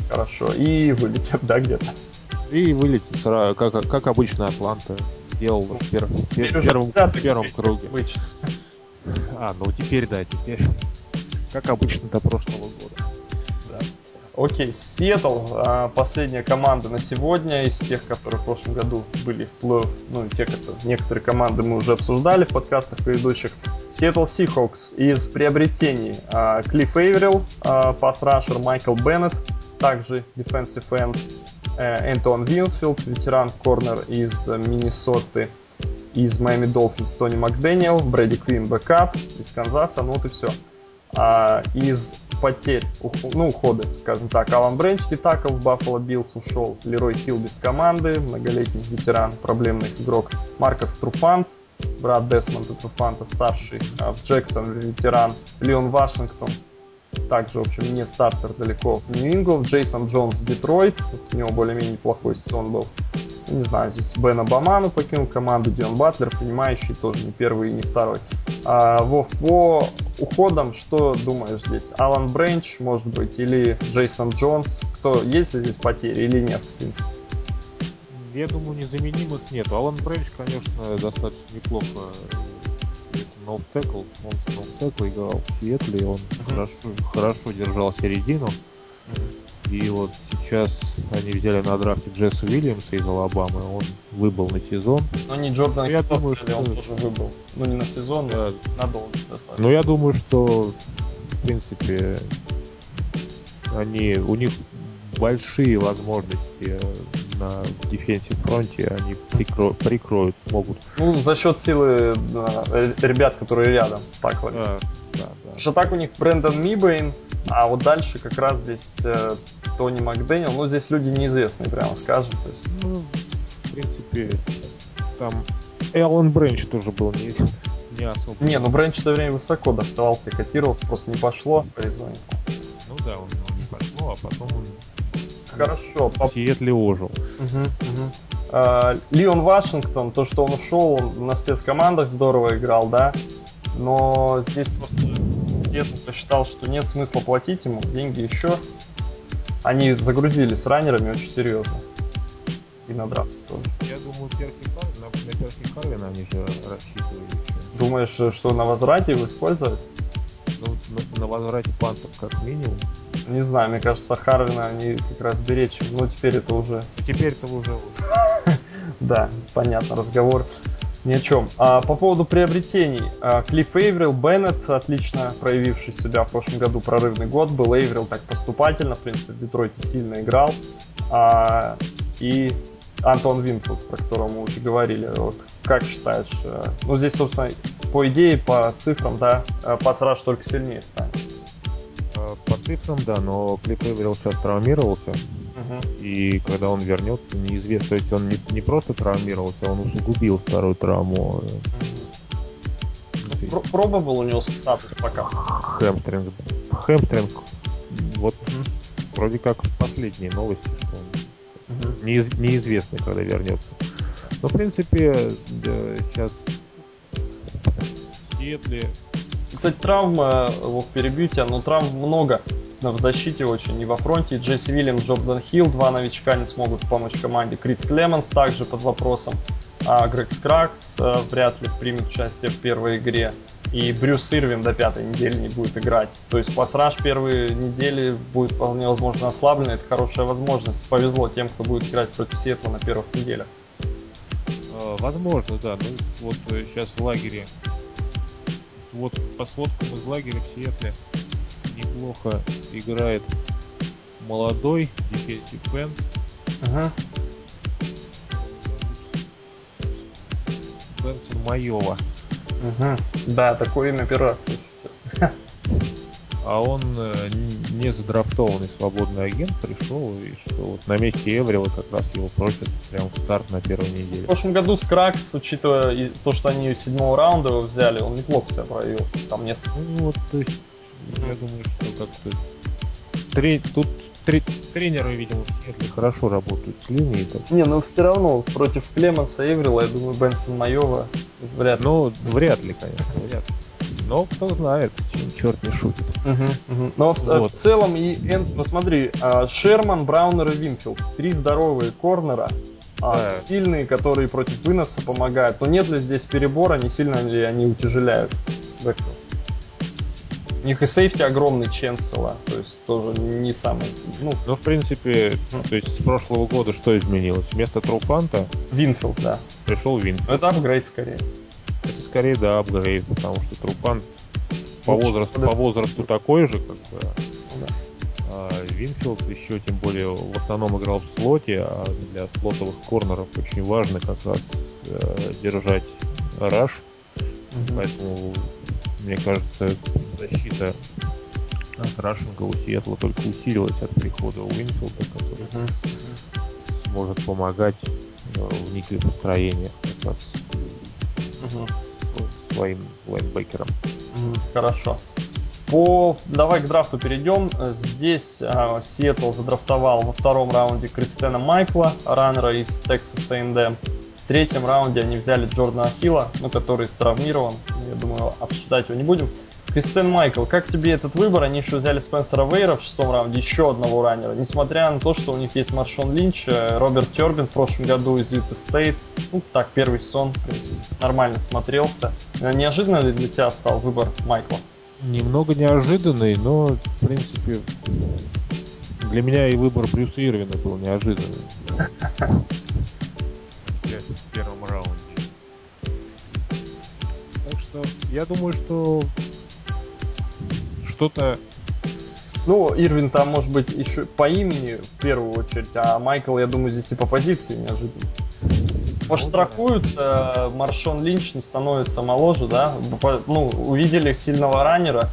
Хорошо. И вылетят, да, где-то? И вылетит как, как обычно Атланта делал в, пер, в, пер, первом, в первом круге. Обычно. А, ну теперь да, теперь как обычно до прошлого года. Окей, Сиэтл, а, последняя команда на сегодня из тех, которые в прошлом году были в плей ну, те, которые, некоторые команды мы уже обсуждали в подкастах предыдущих. Сиэтл Сихокс из приобретений а, Клифф Эйверилл, а, пас-рашер Майкл Беннет, также defensive end э, Антуан Винфилд, ветеран корнер из Миннесоты, из Майами Долфинс Тони Макдэниел, Брэди Квин бэкап из Канзаса, ну вот и все. А, из потерь, ну, уходы, скажем так. Алан Бренч, D-tackle в Баффало Биллс ушел. Лерой Хилл без команды, многолетний ветеран, проблемный игрок. Маркос Труфант, брат Десмонда Труфанта, старший. А Джексон ветеран. Леон Вашингтон, также, в общем, не стартер далеко в Нью-Ингл. Джейсон Джонс в Детройт. Вот у него более-менее неплохой сезон был. Не знаю, здесь Бен Обаману покинул команду, Дион Батлер, принимающий тоже не первый и не второй. А, Вов, по уходам, что думаешь здесь? Алан Бренч, может быть, или Джейсон Джонс? Кто, есть ли здесь потери или нет, в принципе? Я думаю, незаменимых нет. Алан Бренч, конечно, достаточно неплохо ноутекл, он с ноутекл играл в Сиэтле, он uh-huh. хорошо, хорошо держал середину. Uh-huh. И вот сейчас они взяли на драфте Джесса Уильямса из Алабамы, он выбыл на сезон. Но не Джордан ну, я думаю, что... он тоже выбыл. Ну не на сезон, да. но надолго достаточно. Ну я думаю, что в принципе они, у них большие возможности на дефенсив фронте они прикро... прикроют, смогут. Ну, за счет силы да, ребят, которые рядом с таклами. Да, да, да. Потому что так у них Брэндон Мибейн, а вот дальше как раз здесь э, Тони Макдэниел. Ну, здесь люди неизвестные, прямо скажем. То есть... Ну, в принципе, там Эллен Бренч тоже был не, не особо. Не, ну Бренч все время высоко доставался и котировался, просто не пошло по Ну да, он не пошло, а потом он Хорошо. В Сиэтле ожил. Угу, угу. А, Леон Вашингтон, то, что он ушел, он на спецкомандах здорово играл, да, но здесь просто Сиэтл посчитал, что нет смысла платить ему деньги еще. Они загрузились раннерами очень серьезно. И на драфт тоже. Я думаю, Перси Харвин, на, на Перси Харвина они же рассчитывали еще. Думаешь, что на возврате его использовать? На, на возврате пантов как минимум. Не знаю, мне кажется, Харвина они как раз беречь. Но теперь это уже... Теперь это уже... Да, понятно, разговор Ни о чем. А по поводу приобретений. А, Клифф Эйврил, Беннет, отлично проявивший себя в прошлом году, прорывный год был. Эйврил так поступательно, в принципе, в Детройте сильно играл. А, и Антон Винфилд, про которого мы уже говорили. Вот как считаешь? Э, ну, здесь, собственно, по идее, по цифрам, да, э, пасраж только сильнее станет. Э, по цифрам, да, но Клип Эверилл сейчас травмировался. И когда он вернется, неизвестно. То есть он не, не просто травмировался, он усугубил старую травму. Uh-huh. Пробовал у него статус пока? Хэмстринг. Хэмстринг. Вот uh-huh. вроде как последние новости, что он неиз, неизвестно, когда вернется. Но, в принципе, сейчас в Сиэтле кстати, травма, вот перебью тебя, но травм много в защите очень. И во фронте Джесси Вильямс, Джордан Хилл, два новичка не смогут помочь команде. Крис Клеменс также под вопросом. А Грег Скракс а, вряд ли примет участие в первой игре. И Брюс Ирвин до пятой недели не будет играть. То есть пасраж первые недели будет вполне возможно ослаблен. Это хорошая возможность. Повезло тем, кто будет играть против Сиэтла на первых неделях. А, возможно, да. Ну вот сейчас э, в лагере вот по сводкам из лагеря в Сиэтле неплохо играет молодой defensive end. Ага. Бенсон Майова. Угу. Да, такое имя первый раз слышу сейчас. а он э, не задрафтованный свободный агент пришел, и что вот на месте Эврила как раз его просят прям в старт на первой неделе. В прошлом году Скраггс, учитывая то, что они седьмого раунда его взяли, он неплохо себя проявил. Там несколько. Ну вот, то есть, я думаю, что как-то... Три... Тут три... тренеры, видимо, в хорошо работают с линией. Так. Не, ну все равно против Клеменса Эврила, я думаю, Бенсон Майова вряд ли. Ну, вряд ли, конечно, вряд ли. Но кто знает, чем черт не шутит. Угу, угу. Но в, вот. в целом и Энд, посмотри, а, Шерман, Браунер и Винфилд. Три здоровые корнера. А, да. сильные, которые против выноса помогают. Но нет ли здесь перебора, не сильно ли они утяжеляют бэкфилд? У них и сейфти огромный Ченсела, то есть тоже не самый... Ну, ну в принципе, то есть с прошлого года что изменилось? Вместо Трупанта... Винфилд, да. Пришел Винфилд. Это апгрейд скорее. Это скорее, да, апгрейд, потому что Трупан по, возрасту, по возрасту такой же, как бы. Да. А Винфилд еще тем более в основном играл в слоте, а для слотовых корнеров очень важно как раз э, держать rush. Угу. Поэтому, мне кажется, защита от рашинга у Сиэтла только усилилась от прихода Уинфилда, который угу. сможет помогать э, в неких построениях как раз угу. своим лайнбекером. Хорошо. По... Давай к драфту перейдем. Здесь э, Сиэтл задрафтовал во втором раунде Кристена Майкла, раннера из Texas A&M. В третьем раунде они взяли Джордана Хилла, ну, который травмирован. Я думаю, обсуждать его не будем. Кристен Майкл, как тебе этот выбор? Они еще взяли Спенсера Вейра в шестом раунде, еще одного раннера. Несмотря на то, что у них есть Маршон Линч, э, Роберт Тербин в прошлом году из Юта Стейт. Ну, так, первый сезон, в принципе, нормально смотрелся. Э, неожиданно ли для тебя стал выбор Майкла? Немного неожиданный, но, в принципе, для меня и выбор Брюса Ирвина был неожиданный. В первом раунде. Так что я думаю, что что-то... Ну, Ирвин там, может быть, еще по имени в первую очередь, а Майкл, я думаю, здесь и по позиции неожиданно. Может, страхуются, Маршон Линч не становится моложе, да? Ну, увидели сильного раннера,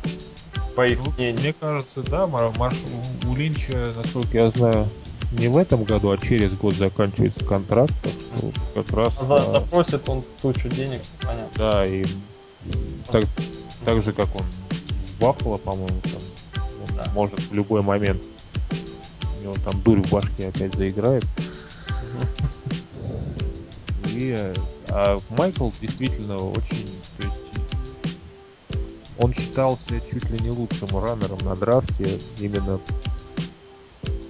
по их ну, мнению. Мне кажется, да, Марш... у Линча, насколько я знаю, не в этом году, а через год заканчивается контракт, что как раз... За, а... Запросит он тучу денег, понятно. Да, и так, так же, как он Баффало, по-моему, там он да. может в любой момент у него там дурь в башке опять заиграет. И а Майкл действительно очень, то есть он считался чуть ли не лучшим раннером на драфте именно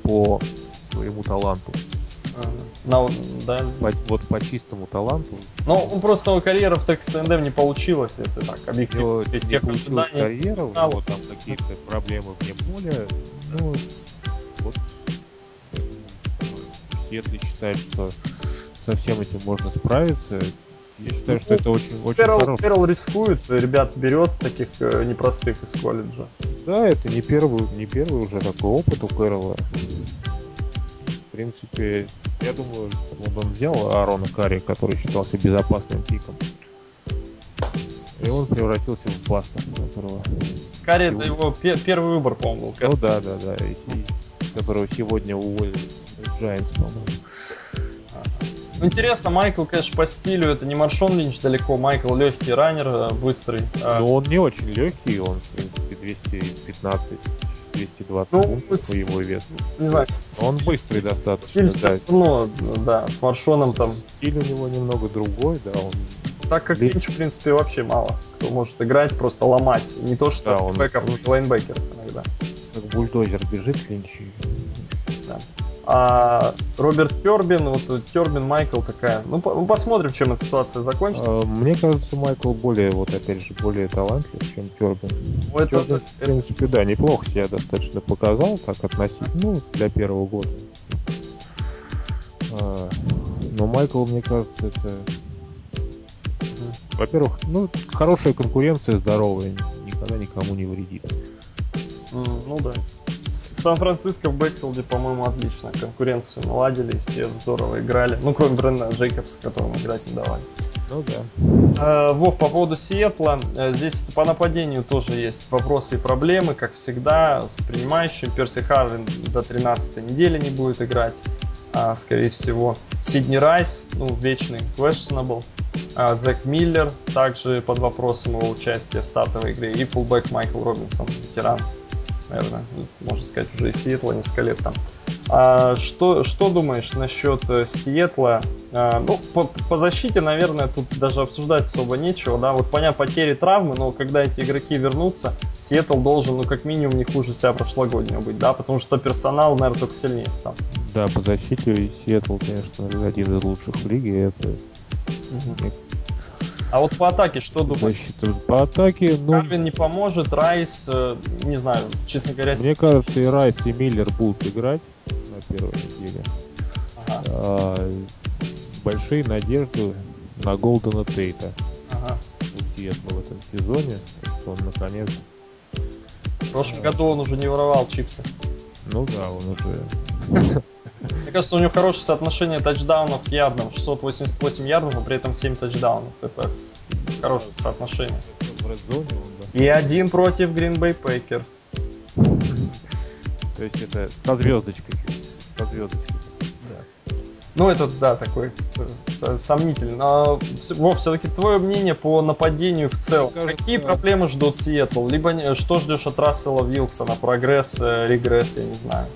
по своему таланту. На, да. по, вот по чистому таланту. Ну, просто его карьера в Texas A&M не получилась, если так, объективно. Не тех получилась карьера, у него там какие-то проблемы вне поля. Ну, вот Сетли считает, что со всем этим можно справиться. Я считаю, что это очень, очень Перл, хорошо. Перл рискует, ребят берет таких э, непростых из колледжа. Да, это не первый, не первый уже такой опыт у Кэрролла. В принципе, я думаю, вот он взял Аарона Карри, который считался безопасным пиком. И он превратился в баста, которого... Карри Его- это его пе- первый выбор, по-моему, был. Ну да, да, да. и- которого сегодня уволили Giants, по-моему. Ну, Интересно, Майкл, конечно, по стилю это не Маршон Линч далеко, Майкл легкий раннер, э, быстрый. А, Но он не очень легкий, он, в принципе, 215 220 Ну, фунтов с- по его весу. не знаю, Он быстрый достаточно, стиль да. равно, да, с Маршоном там. Стиль у него немного другой, да, он Так как Ли- Линч, в принципе, вообще мало кто может играть, просто ломать. Не то, что Да, он- и лайнбекеров иногда. как бульдозер бежит Линч. А Роберт Тербин, вот Тербин, Майкл такая. Ну, по- ну, посмотрим, чем эта ситуация закончится. А, Мне кажется, Майкл более, вот опять же, более талантлив, чем Тербин. Ну, это- Тербин, в принципе, да, неплохо себя достаточно показал, так относительно, ну, для первого года. А, Но Майкл, мне кажется, это... Во-первых, ну, хорошая конкуренция, здоровая, никогда никому не вредит. Ну да. Сан-Франциско в бэкфилде, по-моему, отлично. Конкуренцию наладили, все здорово играли. Ну, кроме Бренда Джейкобса, которому играть не давали. Ну да. Э, Вов, по поводу Сиэтла, э, здесь по нападению тоже есть вопросы и проблемы, как всегда, с принимающим. Перси Харвин до 13 недели не будет играть, а, скорее всего. Сидни Райс, ну, вечный questionable. А, Зак Миллер также под вопросом его участия в стартовой игре. И фулбэк Майкл Робинсон, ветеран. Наверное, можно сказать, уже и Сиэтла несколько лет там. А, что, что думаешь насчет э, Сиэтла? А, ну, по, по защите, наверное, тут даже обсуждать особо нечего, да. Вот понятно, потери травмы, но когда эти игроки вернутся, Сиэтл должен, ну, как минимум, не хуже себя прошлогоднего быть, да, потому что персонал, наверное, только сильнее стал. Да, по защите Сиэтл, конечно, один из лучших в лиге. Это А вот по атаке что думаешь? защита. По атаке, ну, Карвин не поможет, Райс, э, не знаю, честно говоря, мне кажется, и Райс, и Миллер будут играть на первой неделе. Ага, А, большие надежды на Голдена Тейта ага. Сиэтла в этом сезоне, что он наконец, В прошлом году он уже не воровал чипсы. ну да, он уже Мне кажется, у него хорошее соотношение тачдаунов к ярдам. 688 ярдов, а при этом 7 тачдаунов. Это хорошее соотношение. да. И один против Green Bay Packers. То есть это со звездочкой. Со звездочкой. Ну, это, да, такой э, со- сомнительный. Но, Вов, все-таки твое мнение по нападению в целом. Мне кажется- Какие проблемы ждут Сиэтл? Либо что ждешь от Рассела Вилсона? Прогресс, э, регресс, я не знаю.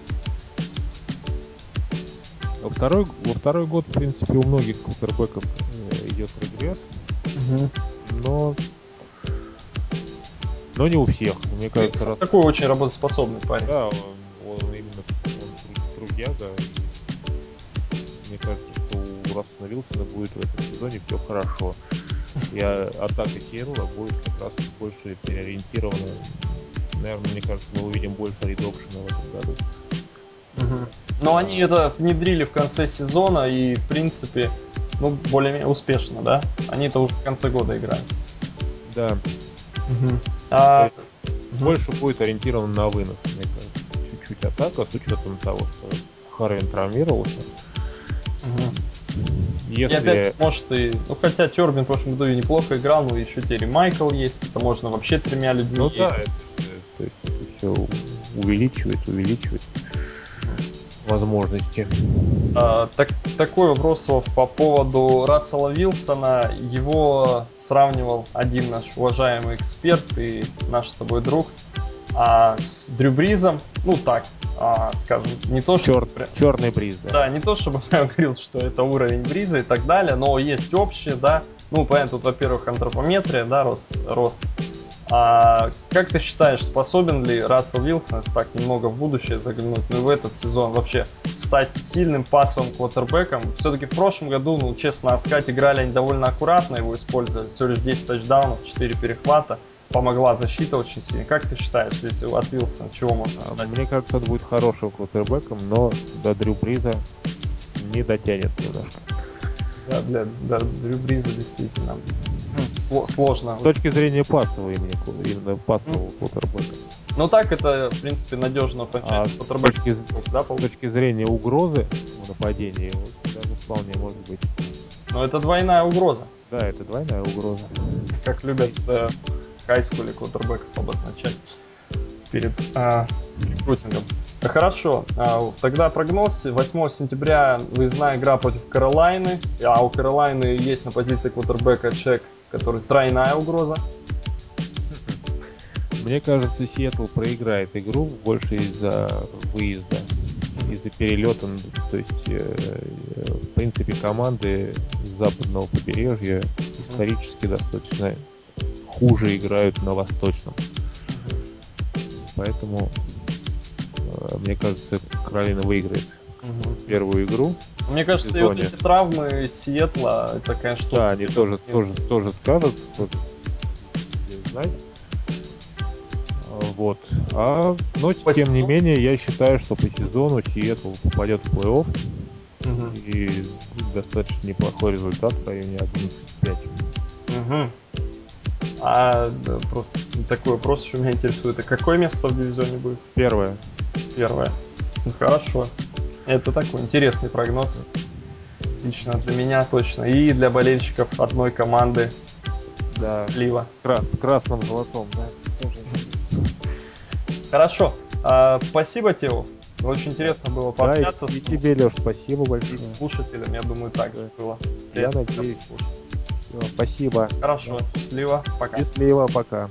Во второй, во второй год, в принципе, у многих квотербеков э, идет регресс, но но не у всех. Мне кажется, раз, Такой очень работоспособный парень. да, он, он именно он тру- трудяга. Мне кажется, что Рассена Вилсона будет в этом сезоне все хорошо. И а, атака Сиэтла будет как раз больше переориентирована. Наверное, мне кажется, мы увидим больше редопшена в этом году. Мгм. Но они это внедрили в конце сезона и, в принципе, ну, более-менее успешно, да? Они это уже в конце года играют. Да, А, есть больше будет ориентирован на вынос, мне кажется. Чуть-чуть атака, с учетом того, что Харвин травмировался. мгм. И Если... опять, может, и... Ну, хотя Тербин в прошлом году и неплохо играл, но еще теперь и Майкл есть, это можно вообще тремя людьми. Ну да, это, то есть это все увеличивает, увеличивает возможности. А, так, такой вопрос по поводу Рассела Вилсона. Его сравнивал один наш уважаемый эксперт и наш с тобой друг а, с Дрю Бризом. Ну так, а, скажем, не то, что... Черт, прям- черный бриз, да. Да, не то чтобы я говорил, что это уровень Бриза и так далее, но есть общее, да. Ну, понятно, тут, во-первых, антропометрия, да, рост. рост. А как ты считаешь, способен ли Рассел Вилсон, так немного в будущее заглянуть, ну и в этот сезон вообще стать сильным пасовым квотербеком? Все-таки в прошлом году, ну, честно, Аскать играли они довольно аккуратно, его использовали. Всего лишь 10 тачдаунов, 4 перехвата. Помогла защита очень сильно. Как ты считаешь, здесь от Вилсона чего можно ждать? Мне кажется, он будет хорошим квотербеком, но до Дрю Бриза не дотянет немножко. Да, для, для Дрю Бриза действительно сложно. С точки зрения пассового именно, именно пассового квотербека. Ну так это, в принципе, надежно франчайз а с точки, да, с точки зрения угрозы в нападении, даже вполне может быть. Но это двойная угроза. Да, это двойная угроза. Как любят э, хайскуле квотербеков обозначать перед э, рекрутингом. Хорошо, а, тогда прогноз. 8 сентября выездная игра против Каролайны. А у Каролайны есть на позиции квотербека чек, который тройная угроза. Мне кажется, Сиэтл проиграет игру больше из-за выезда, из-за перелета. То есть, э, в принципе, команды западного побережья исторически достаточно хуже играют на восточном. Поэтому, э, мне кажется, Каролина выиграет угу. первую игру. Мне кажется, и вот эти травмы Сиэтла, это, конечно, Да, они тоже, тоже, тоже скажут, тоже знать. Вот. А, но по тем не менее, я считаю, что по сезону Сиэтл попадет в плей-офф. Угу. И достаточно неплохой результат в районе 11-5. Угу. А да, просто такой вопрос еще меня интересует. А какое место в дивизионе будет? Первое. Первое. Ну, хорошо. Это такой интересный прогноз. Лично для меня точно. И для болельщиков одной команды. Да. Слива. Кра- красном золотом, да. Хорошо. А, спасибо, Тео. Очень интересно было пообщаться. Да, и, и тебе, Леш, спасибо большое. И слушателям, я думаю, так же было. Я надеюсь. Все, спасибо. Хорошо. Счастливо. Пока. Счастливо. Пока.